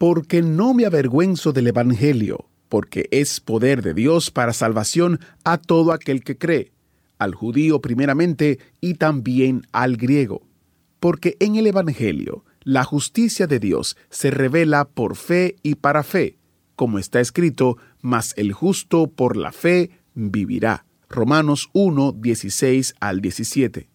Porque no me avergüenzo del Evangelio, porque es poder de Dios para salvación a todo aquel que cree, al judío primeramente y también al griego. Porque en el Evangelio la justicia de Dios se revela por fe y para fe, como está escrito, mas el justo por la fe vivirá. Romanos 1, 16 al 17.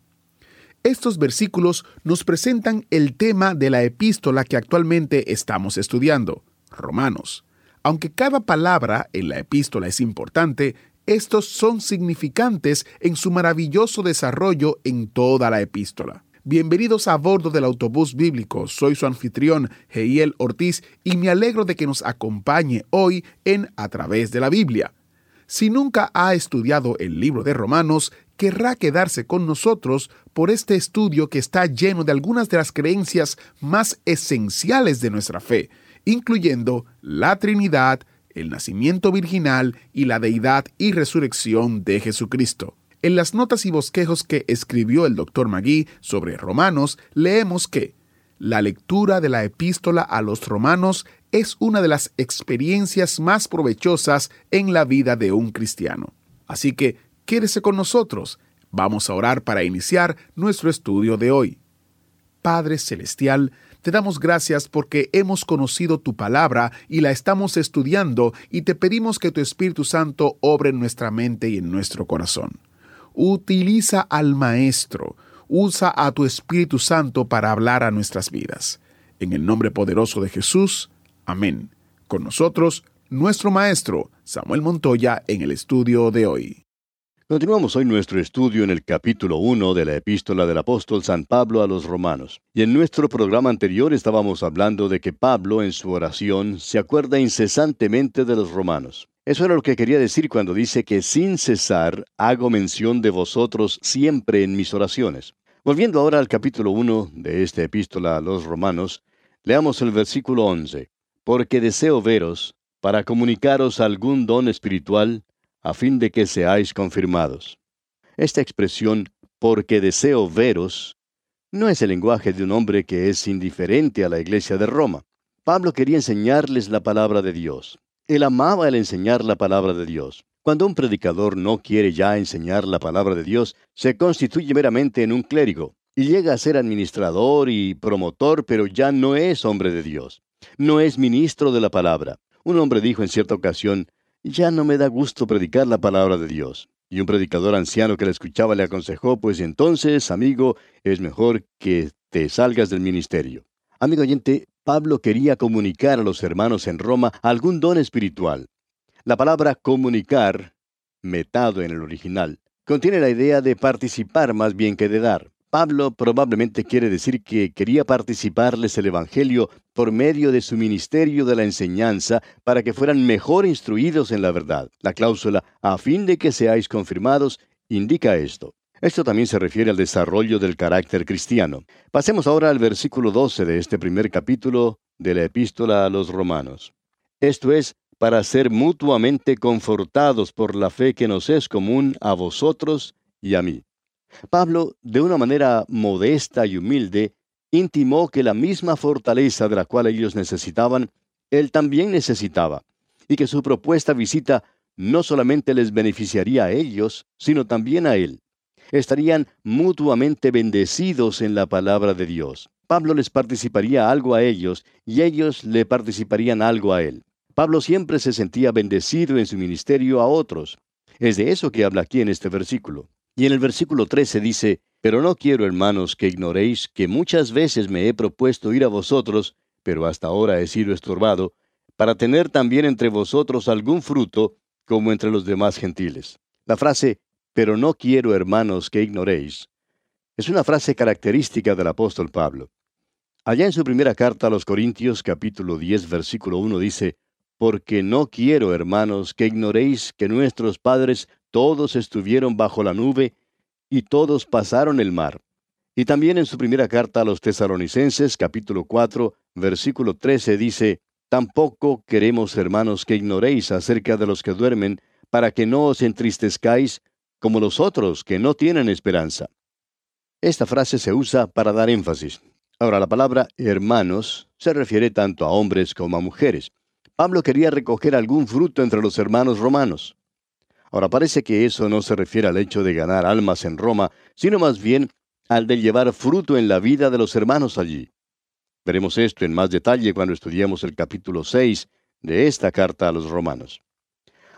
Estos versículos nos presentan el tema de la epístola que actualmente estamos estudiando, Romanos. Aunque cada palabra en la epístola es importante, estos son significantes en su maravilloso desarrollo en toda la epístola. Bienvenidos a bordo del autobús bíblico. Soy su anfitrión, Heiel Ortiz, y me alegro de que nos acompañe hoy en A través de la Biblia. Si nunca ha estudiado el libro de Romanos, querrá quedarse con nosotros por este estudio que está lleno de algunas de las creencias más esenciales de nuestra fe, incluyendo la Trinidad, el nacimiento virginal y la deidad y resurrección de Jesucristo. En las notas y bosquejos que escribió el Dr. Magui sobre Romanos, leemos que la lectura de la epístola a los romanos es una de las experiencias más provechosas en la vida de un cristiano. Así que quédese con nosotros. Vamos a orar para iniciar nuestro estudio de hoy. Padre Celestial, te damos gracias porque hemos conocido tu palabra y la estamos estudiando y te pedimos que tu Espíritu Santo obre en nuestra mente y en nuestro corazón. Utiliza al Maestro, usa a tu Espíritu Santo para hablar a nuestras vidas. En el nombre poderoso de Jesús, amén. Con nosotros, nuestro Maestro, Samuel Montoya, en el estudio de hoy. Continuamos hoy nuestro estudio en el capítulo 1 de la epístola del apóstol San Pablo a los romanos. Y en nuestro programa anterior estábamos hablando de que Pablo en su oración se acuerda incesantemente de los romanos. Eso era lo que quería decir cuando dice que sin cesar hago mención de vosotros siempre en mis oraciones. Volviendo ahora al capítulo 1 de esta epístola a los romanos, leamos el versículo 11. Porque deseo veros para comunicaros algún don espiritual a fin de que seáis confirmados. Esta expresión, porque deseo veros, no es el lenguaje de un hombre que es indiferente a la iglesia de Roma. Pablo quería enseñarles la palabra de Dios. Él amaba el enseñar la palabra de Dios. Cuando un predicador no quiere ya enseñar la palabra de Dios, se constituye meramente en un clérigo y llega a ser administrador y promotor, pero ya no es hombre de Dios. No es ministro de la palabra. Un hombre dijo en cierta ocasión, ya no me da gusto predicar la palabra de Dios. Y un predicador anciano que le escuchaba le aconsejó, pues entonces, amigo, es mejor que te salgas del ministerio. Amigo oyente, Pablo quería comunicar a los hermanos en Roma algún don espiritual. La palabra comunicar, metado en el original, contiene la idea de participar más bien que de dar. Pablo probablemente quiere decir que quería participarles el Evangelio por medio de su ministerio de la enseñanza para que fueran mejor instruidos en la verdad. La cláusula a fin de que seáis confirmados indica esto. Esto también se refiere al desarrollo del carácter cristiano. Pasemos ahora al versículo 12 de este primer capítulo de la epístola a los romanos. Esto es, para ser mutuamente confortados por la fe que nos es común a vosotros y a mí. Pablo, de una manera modesta y humilde, intimó que la misma fortaleza de la cual ellos necesitaban, él también necesitaba, y que su propuesta visita no solamente les beneficiaría a ellos, sino también a él. Estarían mutuamente bendecidos en la palabra de Dios. Pablo les participaría algo a ellos y ellos le participarían algo a él. Pablo siempre se sentía bendecido en su ministerio a otros. Es de eso que habla aquí en este versículo. Y en el versículo 13 dice, Pero no quiero, hermanos, que ignoréis que muchas veces me he propuesto ir a vosotros, pero hasta ahora he sido estorbado, para tener también entre vosotros algún fruto, como entre los demás gentiles. La frase, pero no quiero, hermanos, que ignoréis, es una frase característica del apóstol Pablo. Allá en su primera carta a los Corintios capítulo 10 versículo 1 dice, Porque no quiero, hermanos, que ignoréis que nuestros padres todos estuvieron bajo la nube y todos pasaron el mar. Y también en su primera carta a los tesalonicenses capítulo 4 versículo 13 dice, Tampoco queremos, hermanos, que ignoréis acerca de los que duermen, para que no os entristezcáis como los otros que no tienen esperanza. Esta frase se usa para dar énfasis. Ahora, la palabra hermanos se refiere tanto a hombres como a mujeres. Pablo quería recoger algún fruto entre los hermanos romanos. Ahora, parece que eso no se refiere al hecho de ganar almas en Roma, sino más bien al de llevar fruto en la vida de los hermanos allí. Veremos esto en más detalle cuando estudiemos el capítulo 6 de esta carta a los romanos.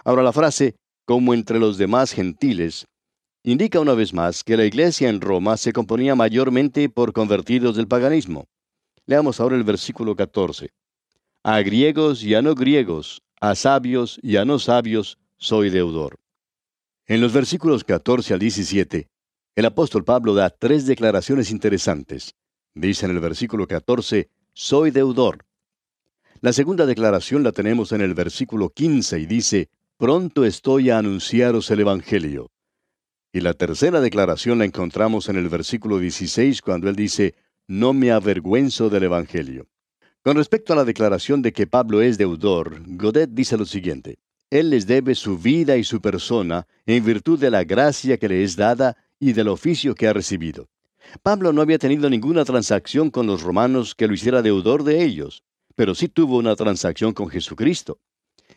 Ahora la frase, como entre los demás gentiles, indica una vez más que la iglesia en Roma se componía mayormente por convertidos del paganismo. Leamos ahora el versículo 14. A griegos y a no griegos, a sabios y a no sabios, soy deudor. En los versículos 14 al 17, el apóstol Pablo da tres declaraciones interesantes. Dice en el versículo 14, soy deudor. La segunda declaración la tenemos en el versículo 15 y dice, pronto estoy a anunciaros el Evangelio. Y la tercera declaración la encontramos en el versículo 16 cuando él dice, no me avergüenzo del Evangelio. Con respecto a la declaración de que Pablo es deudor, Godet dice lo siguiente, Él les debe su vida y su persona en virtud de la gracia que le es dada y del oficio que ha recibido. Pablo no había tenido ninguna transacción con los romanos que lo hiciera deudor de ellos, pero sí tuvo una transacción con Jesucristo.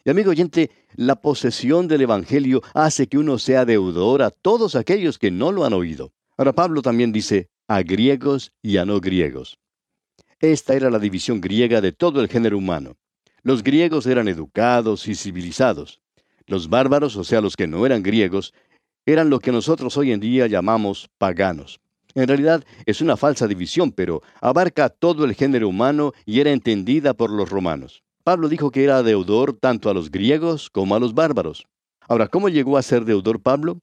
Y amigo oyente, la posesión del Evangelio hace que uno sea deudor a todos aquellos que no lo han oído. Ahora Pablo también dice a griegos y a no griegos. Esta era la división griega de todo el género humano. Los griegos eran educados y civilizados. Los bárbaros, o sea, los que no eran griegos, eran lo que nosotros hoy en día llamamos paganos. En realidad es una falsa división, pero abarca todo el género humano y era entendida por los romanos. Pablo dijo que era deudor tanto a los griegos como a los bárbaros. Ahora, ¿cómo llegó a ser deudor Pablo?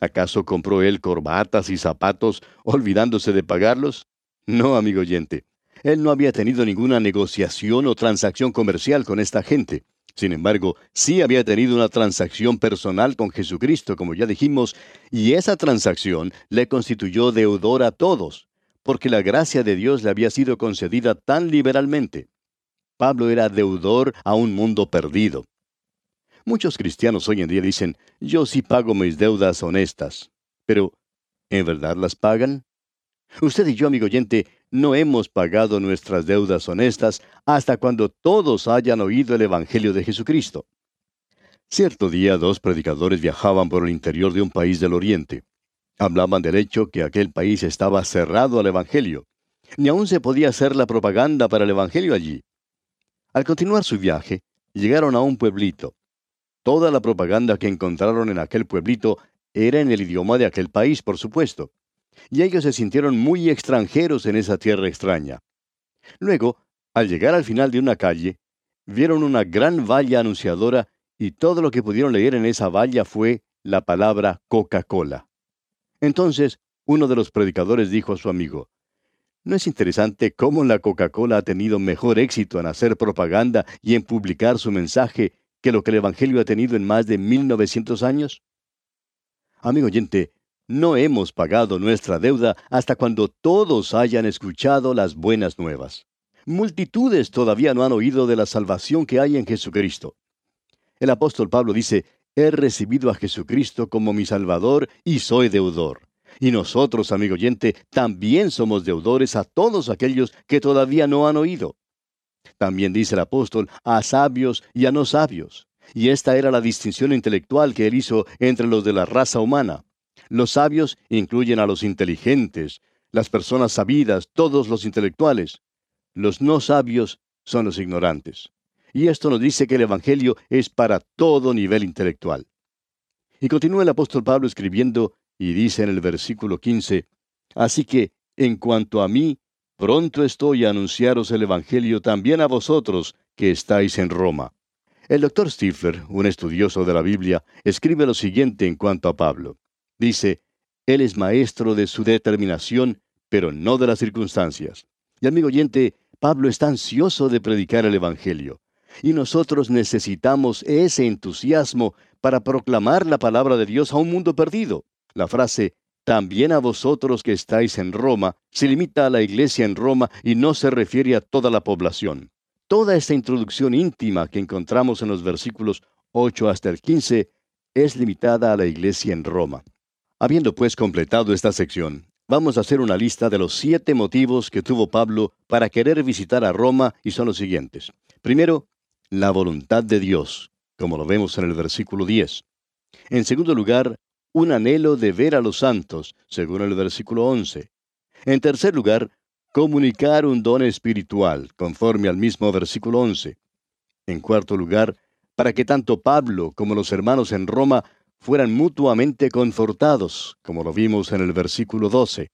¿Acaso compró él corbatas y zapatos olvidándose de pagarlos? No, amigo oyente. Él no había tenido ninguna negociación o transacción comercial con esta gente. Sin embargo, sí había tenido una transacción personal con Jesucristo, como ya dijimos, y esa transacción le constituyó deudor a todos, porque la gracia de Dios le había sido concedida tan liberalmente. Pablo era deudor a un mundo perdido. Muchos cristianos hoy en día dicen, yo sí pago mis deudas honestas, pero ¿en verdad las pagan? Usted y yo, amigo oyente, no hemos pagado nuestras deudas honestas hasta cuando todos hayan oído el Evangelio de Jesucristo. Cierto día dos predicadores viajaban por el interior de un país del Oriente. Hablaban del hecho que aquel país estaba cerrado al Evangelio. Ni aún se podía hacer la propaganda para el Evangelio allí. Al continuar su viaje, llegaron a un pueblito. Toda la propaganda que encontraron en aquel pueblito era en el idioma de aquel país, por supuesto y ellos se sintieron muy extranjeros en esa tierra extraña. Luego, al llegar al final de una calle, vieron una gran valla anunciadora y todo lo que pudieron leer en esa valla fue la palabra Coca-Cola. Entonces, uno de los predicadores dijo a su amigo, ¿No es interesante cómo la Coca-Cola ha tenido mejor éxito en hacer propaganda y en publicar su mensaje que lo que el Evangelio ha tenido en más de 1900 años? Amigo oyente, no hemos pagado nuestra deuda hasta cuando todos hayan escuchado las buenas nuevas. Multitudes todavía no han oído de la salvación que hay en Jesucristo. El apóstol Pablo dice, he recibido a Jesucristo como mi Salvador y soy deudor. Y nosotros, amigo oyente, también somos deudores a todos aquellos que todavía no han oído. También dice el apóstol, a sabios y a no sabios. Y esta era la distinción intelectual que él hizo entre los de la raza humana. Los sabios incluyen a los inteligentes, las personas sabidas, todos los intelectuales. Los no sabios son los ignorantes. Y esto nos dice que el Evangelio es para todo nivel intelectual. Y continúa el apóstol Pablo escribiendo y dice en el versículo 15, Así que, en cuanto a mí, pronto estoy a anunciaros el Evangelio también a vosotros que estáis en Roma. El doctor Stifler, un estudioso de la Biblia, escribe lo siguiente en cuanto a Pablo. Dice, Él es maestro de su determinación, pero no de las circunstancias. Y amigo oyente, Pablo está ansioso de predicar el Evangelio. Y nosotros necesitamos ese entusiasmo para proclamar la palabra de Dios a un mundo perdido. La frase también a vosotros que estáis en Roma se limita a la iglesia en Roma y no se refiere a toda la población. Toda esta introducción íntima que encontramos en los versículos 8 hasta el 15 es limitada a la iglesia en Roma. Habiendo pues completado esta sección, vamos a hacer una lista de los siete motivos que tuvo Pablo para querer visitar a Roma y son los siguientes. Primero, la voluntad de Dios, como lo vemos en el versículo 10. En segundo lugar, un anhelo de ver a los santos, según el versículo 11. En tercer lugar, comunicar un don espiritual, conforme al mismo versículo 11. En cuarto lugar, para que tanto Pablo como los hermanos en Roma fueran mutuamente confortados, como lo vimos en el versículo 12.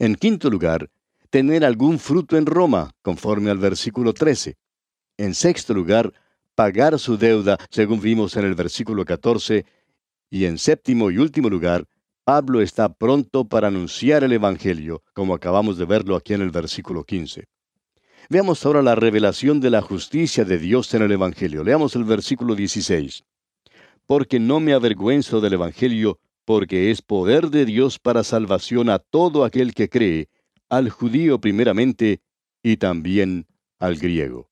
En quinto lugar, tener algún fruto en Roma, conforme al versículo 13. En sexto lugar, pagar su deuda, según vimos en el versículo 14, y en séptimo y último lugar, Pablo está pronto para anunciar el Evangelio, como acabamos de verlo aquí en el versículo 15. Veamos ahora la revelación de la justicia de Dios en el Evangelio. Leamos el versículo 16. Porque no me avergüenzo del Evangelio, porque es poder de Dios para salvación a todo aquel que cree, al judío primeramente y también al griego.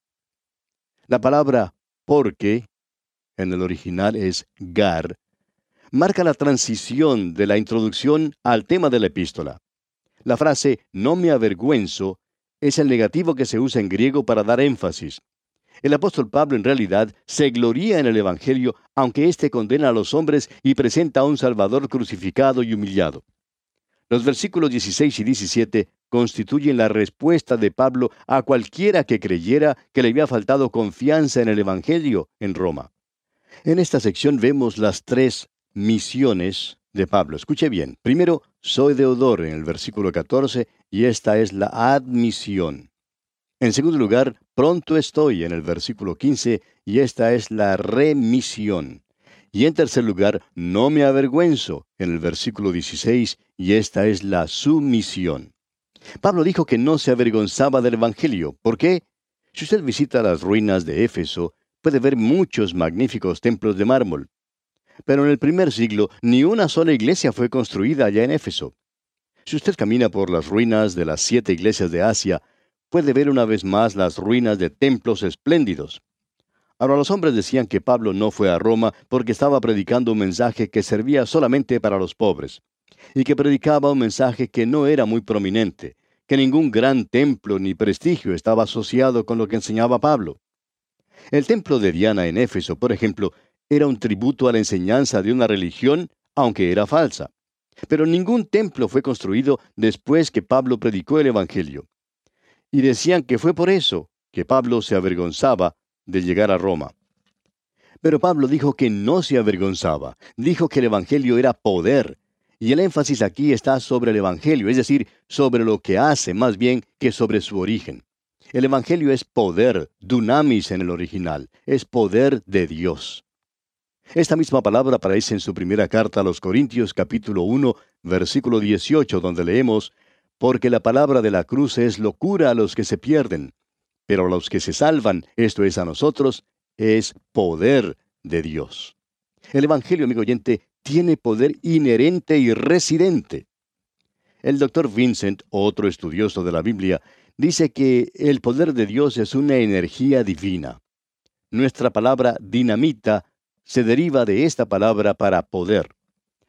La palabra porque en el original es gar, marca la transición de la introducción al tema de la epístola. La frase no me avergüenzo es el negativo que se usa en griego para dar énfasis. El apóstol Pablo en realidad se gloría en el Evangelio, aunque éste condena a los hombres y presenta a un Salvador crucificado y humillado. Los versículos 16 y 17 constituyen la respuesta de Pablo a cualquiera que creyera que le había faltado confianza en el Evangelio en Roma. En esta sección vemos las tres misiones de Pablo. Escuche bien. Primero, soy deudor en el versículo 14 y esta es la admisión. En segundo lugar, pronto estoy en el versículo 15 y esta es la remisión. Y en tercer lugar, no me avergüenzo en el versículo 16 y esta es la sumisión. Pablo dijo que no se avergonzaba del Evangelio. ¿Por qué? Si usted visita las ruinas de Éfeso, puede ver muchos magníficos templos de mármol. Pero en el primer siglo ni una sola iglesia fue construida allá en Éfeso. Si usted camina por las ruinas de las siete iglesias de Asia, puede ver una vez más las ruinas de templos espléndidos. Ahora los hombres decían que Pablo no fue a Roma porque estaba predicando un mensaje que servía solamente para los pobres, y que predicaba un mensaje que no era muy prominente, que ningún gran templo ni prestigio estaba asociado con lo que enseñaba Pablo. El templo de Diana en Éfeso, por ejemplo, era un tributo a la enseñanza de una religión, aunque era falsa. Pero ningún templo fue construido después que Pablo predicó el Evangelio. Y decían que fue por eso que Pablo se avergonzaba de llegar a Roma. Pero Pablo dijo que no se avergonzaba, dijo que el Evangelio era poder, y el énfasis aquí está sobre el Evangelio, es decir, sobre lo que hace más bien que sobre su origen. El Evangelio es poder, dunamis en el original, es poder de Dios. Esta misma palabra aparece en su primera carta a los Corintios capítulo 1, versículo 18, donde leemos, Porque la palabra de la cruz es locura a los que se pierden, pero a los que se salvan, esto es a nosotros, es poder de Dios. El Evangelio, amigo oyente, tiene poder inherente y residente. El doctor Vincent, otro estudioso de la Biblia, dice que el poder de Dios es una energía divina. Nuestra palabra dinamita se deriva de esta palabra para poder.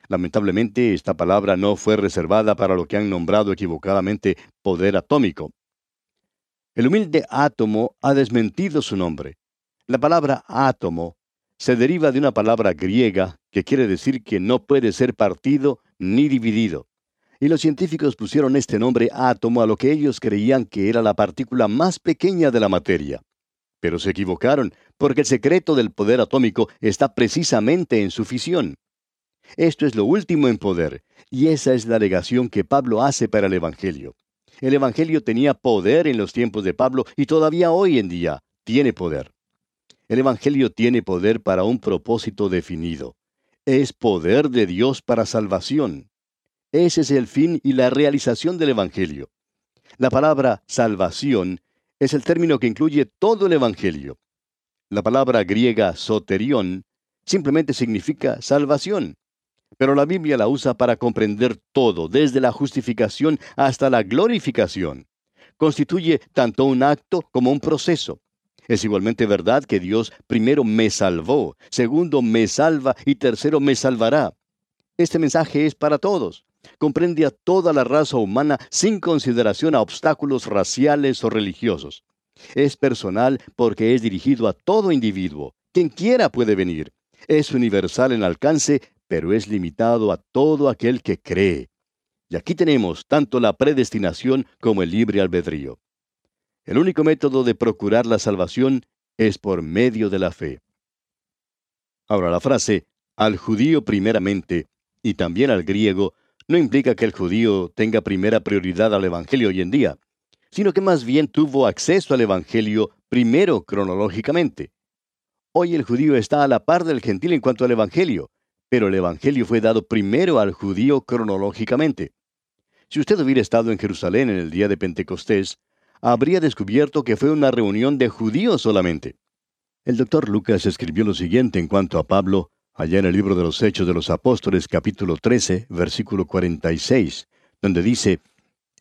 Lamentablemente, esta palabra no fue reservada para lo que han nombrado equivocadamente poder atómico. El humilde átomo ha desmentido su nombre. La palabra átomo se deriva de una palabra griega que quiere decir que no puede ser partido ni dividido. Y los científicos pusieron este nombre átomo a lo que ellos creían que era la partícula más pequeña de la materia. Pero se equivocaron, porque el secreto del poder atómico está precisamente en su fisión. Esto es lo último en poder, y esa es la alegación que Pablo hace para el Evangelio. El Evangelio tenía poder en los tiempos de Pablo y todavía hoy en día tiene poder. El Evangelio tiene poder para un propósito definido. Es poder de Dios para salvación. Ese es el fin y la realización del Evangelio. La palabra salvación es el término que incluye todo el Evangelio. La palabra griega soterión simplemente significa salvación, pero la Biblia la usa para comprender todo, desde la justificación hasta la glorificación. Constituye tanto un acto como un proceso. Es igualmente verdad que Dios primero me salvó, segundo me salva y tercero me salvará. Este mensaje es para todos. Comprende a toda la raza humana sin consideración a obstáculos raciales o religiosos. Es personal porque es dirigido a todo individuo. Quien quiera puede venir. Es universal en alcance, pero es limitado a todo aquel que cree. Y aquí tenemos tanto la predestinación como el libre albedrío. El único método de procurar la salvación es por medio de la fe. Ahora la frase, al judío primeramente, y también al griego, no implica que el judío tenga primera prioridad al Evangelio hoy en día, sino que más bien tuvo acceso al Evangelio primero cronológicamente. Hoy el judío está a la par del gentil en cuanto al Evangelio, pero el Evangelio fue dado primero al judío cronológicamente. Si usted hubiera estado en Jerusalén en el día de Pentecostés, habría descubierto que fue una reunión de judíos solamente. El doctor Lucas escribió lo siguiente en cuanto a Pablo, allá en el libro de los Hechos de los Apóstoles capítulo 13, versículo 46, donde dice,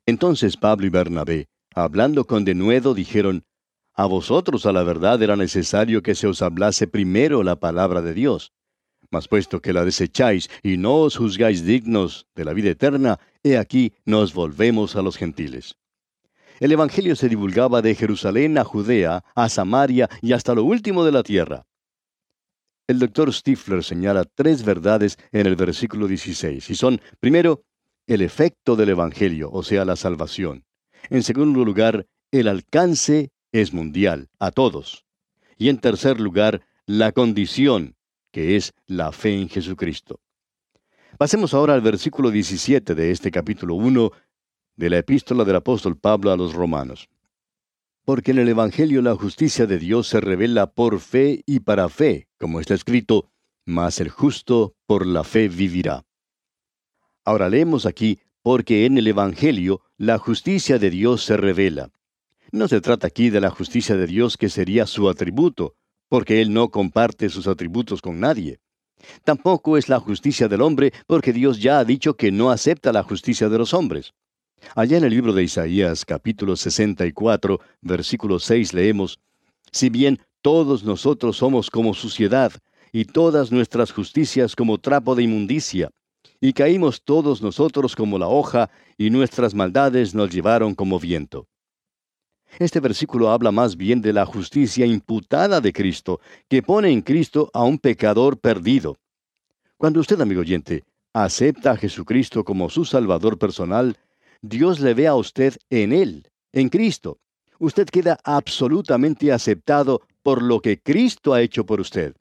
Entonces Pablo y Bernabé, hablando con denuedo, dijeron, A vosotros a la verdad era necesario que se os hablase primero la palabra de Dios. Mas puesto que la desecháis y no os juzgáis dignos de la vida eterna, he aquí nos volvemos a los gentiles. El Evangelio se divulgaba de Jerusalén a Judea, a Samaria y hasta lo último de la tierra. El doctor Stifler señala tres verdades en el versículo 16, y son, primero, el efecto del Evangelio, o sea, la salvación. En segundo lugar, el alcance es mundial, a todos. Y en tercer lugar, la condición, que es la fe en Jesucristo. Pasemos ahora al versículo 17 de este capítulo 1 de la epístola del apóstol Pablo a los romanos. Porque en el Evangelio la justicia de Dios se revela por fe y para fe, como está escrito, mas el justo por la fe vivirá. Ahora leemos aquí, porque en el Evangelio la justicia de Dios se revela. No se trata aquí de la justicia de Dios que sería su atributo, porque Él no comparte sus atributos con nadie. Tampoco es la justicia del hombre, porque Dios ya ha dicho que no acepta la justicia de los hombres. Allá en el libro de Isaías capítulo 64, versículo 6 leemos, Si bien todos nosotros somos como suciedad, y todas nuestras justicias como trapo de inmundicia, y caímos todos nosotros como la hoja, y nuestras maldades nos llevaron como viento. Este versículo habla más bien de la justicia imputada de Cristo, que pone en Cristo a un pecador perdido. Cuando usted, amigo oyente, acepta a Jesucristo como su Salvador personal, Dios le ve a usted en Él, en Cristo. Usted queda absolutamente aceptado por lo que Cristo ha hecho por usted.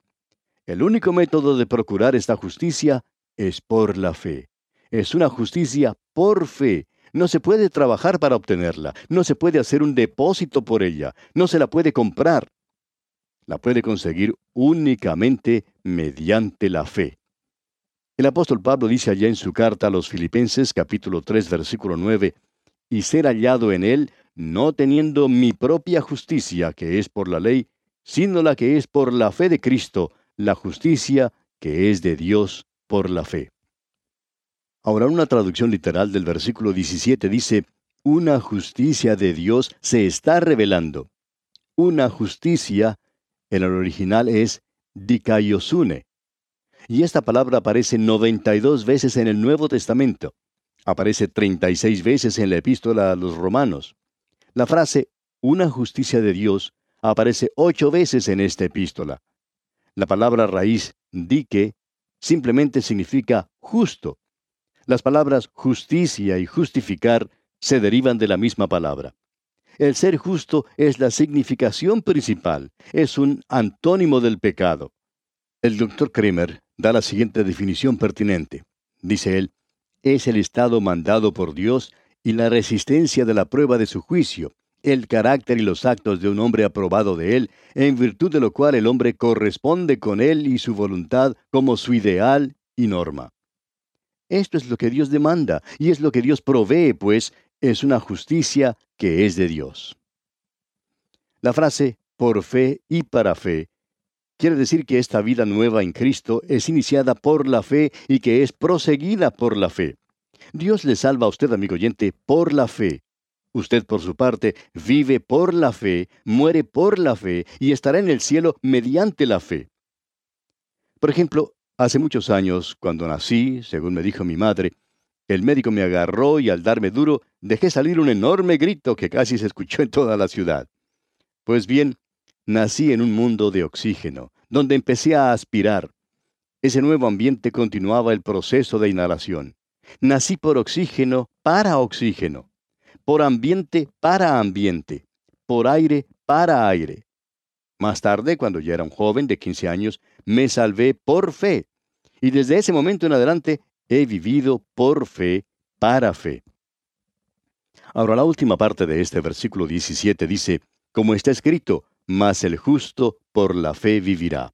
El único método de procurar esta justicia es por la fe. Es una justicia por fe. No se puede trabajar para obtenerla, no se puede hacer un depósito por ella, no se la puede comprar. La puede conseguir únicamente mediante la fe. El apóstol Pablo dice allá en su carta a los Filipenses capítulo 3 versículo 9, y ser hallado en él, no teniendo mi propia justicia, que es por la ley, sino la que es por la fe de Cristo, la justicia que es de Dios por la fe. Ahora una traducción literal del versículo 17 dice, una justicia de Dios se está revelando. Una justicia, en el original es dikaiosune, y esta palabra aparece 92 veces en el Nuevo Testamento. Aparece 36 veces en la epístola a los romanos. La frase una justicia de Dios aparece ocho veces en esta epístola. La palabra raíz dique simplemente significa justo. Las palabras justicia y justificar se derivan de la misma palabra. El ser justo es la significación principal, es un antónimo del pecado. El doctor Kremer da la siguiente definición pertinente. Dice él, es el estado mandado por Dios y la resistencia de la prueba de su juicio, el carácter y los actos de un hombre aprobado de él, en virtud de lo cual el hombre corresponde con él y su voluntad como su ideal y norma. Esto es lo que Dios demanda y es lo que Dios provee, pues es una justicia que es de Dios. La frase por fe y para fe quiere decir que esta vida nueva en Cristo es iniciada por la fe y que es proseguida por la fe. Dios le salva a usted, amigo oyente, por la fe. Usted, por su parte, vive por la fe, muere por la fe y estará en el cielo mediante la fe. Por ejemplo, hace muchos años, cuando nací, según me dijo mi madre, el médico me agarró y al darme duro dejé salir un enorme grito que casi se escuchó en toda la ciudad. Pues bien, nací en un mundo de oxígeno, donde empecé a aspirar. Ese nuevo ambiente continuaba el proceso de inhalación. Nací por oxígeno para oxígeno, por ambiente para ambiente, por aire para aire. Más tarde, cuando ya era un joven de 15 años, me salvé por fe. Y desde ese momento en adelante he vivido por fe para fe. Ahora la última parte de este versículo 17 dice, como está escrito, mas el justo por la fe vivirá.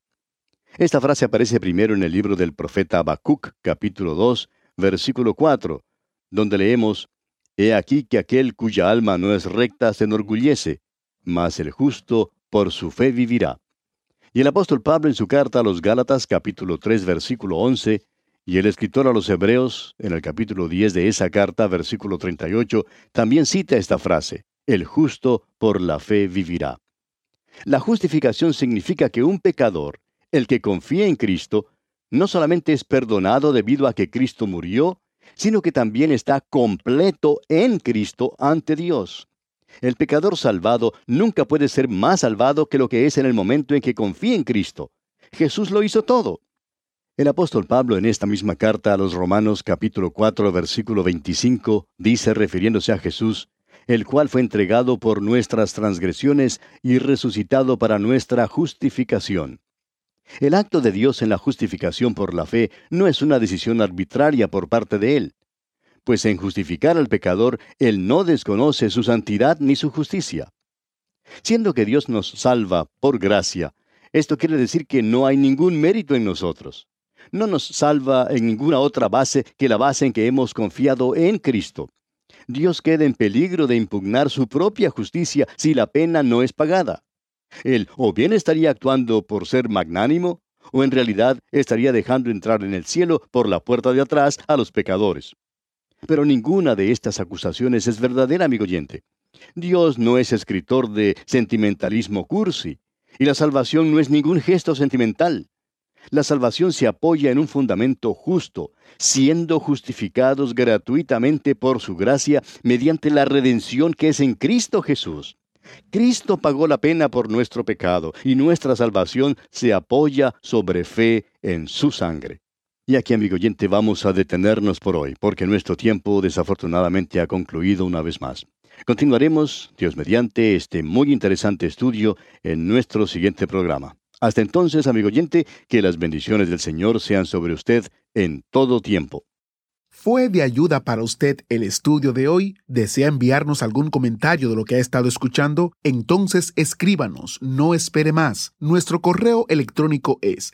Esta frase aparece primero en el libro del profeta Habacuc, capítulo 2, versículo 4, donde leemos, He aquí que aquel cuya alma no es recta se enorgullece, mas el justo por su fe vivirá. Y el apóstol Pablo en su carta a los Gálatas, capítulo 3, versículo 11, y el escritor a los Hebreos, en el capítulo 10 de esa carta, versículo 38, también cita esta frase, El justo por la fe vivirá. La justificación significa que un pecador, el que confía en Cristo, no solamente es perdonado debido a que Cristo murió, sino que también está completo en Cristo ante Dios. El pecador salvado nunca puede ser más salvado que lo que es en el momento en que confía en Cristo. Jesús lo hizo todo. El apóstol Pablo en esta misma carta a los Romanos capítulo 4 versículo 25 dice refiriéndose a Jesús, el cual fue entregado por nuestras transgresiones y resucitado para nuestra justificación. El acto de Dios en la justificación por la fe no es una decisión arbitraria por parte de Él, pues en justificar al pecador Él no desconoce su santidad ni su justicia. Siendo que Dios nos salva por gracia, esto quiere decir que no hay ningún mérito en nosotros. No nos salva en ninguna otra base que la base en que hemos confiado en Cristo. Dios queda en peligro de impugnar su propia justicia si la pena no es pagada. Él o bien estaría actuando por ser magnánimo, o en realidad estaría dejando entrar en el cielo por la puerta de atrás a los pecadores. Pero ninguna de estas acusaciones es verdadera, amigo oyente. Dios no es escritor de sentimentalismo cursi, y la salvación no es ningún gesto sentimental. La salvación se apoya en un fundamento justo, siendo justificados gratuitamente por su gracia mediante la redención que es en Cristo Jesús. Cristo pagó la pena por nuestro pecado y nuestra salvación se apoya sobre fe en su sangre. Y aquí, amigo oyente, vamos a detenernos por hoy, porque nuestro tiempo desafortunadamente ha concluido una vez más. Continuaremos, Dios mediante, este muy interesante estudio en nuestro siguiente programa. Hasta entonces, amigo oyente, que las bendiciones del Señor sean sobre usted en todo tiempo. ¿Fue de ayuda para usted el estudio de hoy? ¿Desea enviarnos algún comentario de lo que ha estado escuchando? Entonces escríbanos, no espere más. Nuestro correo electrónico es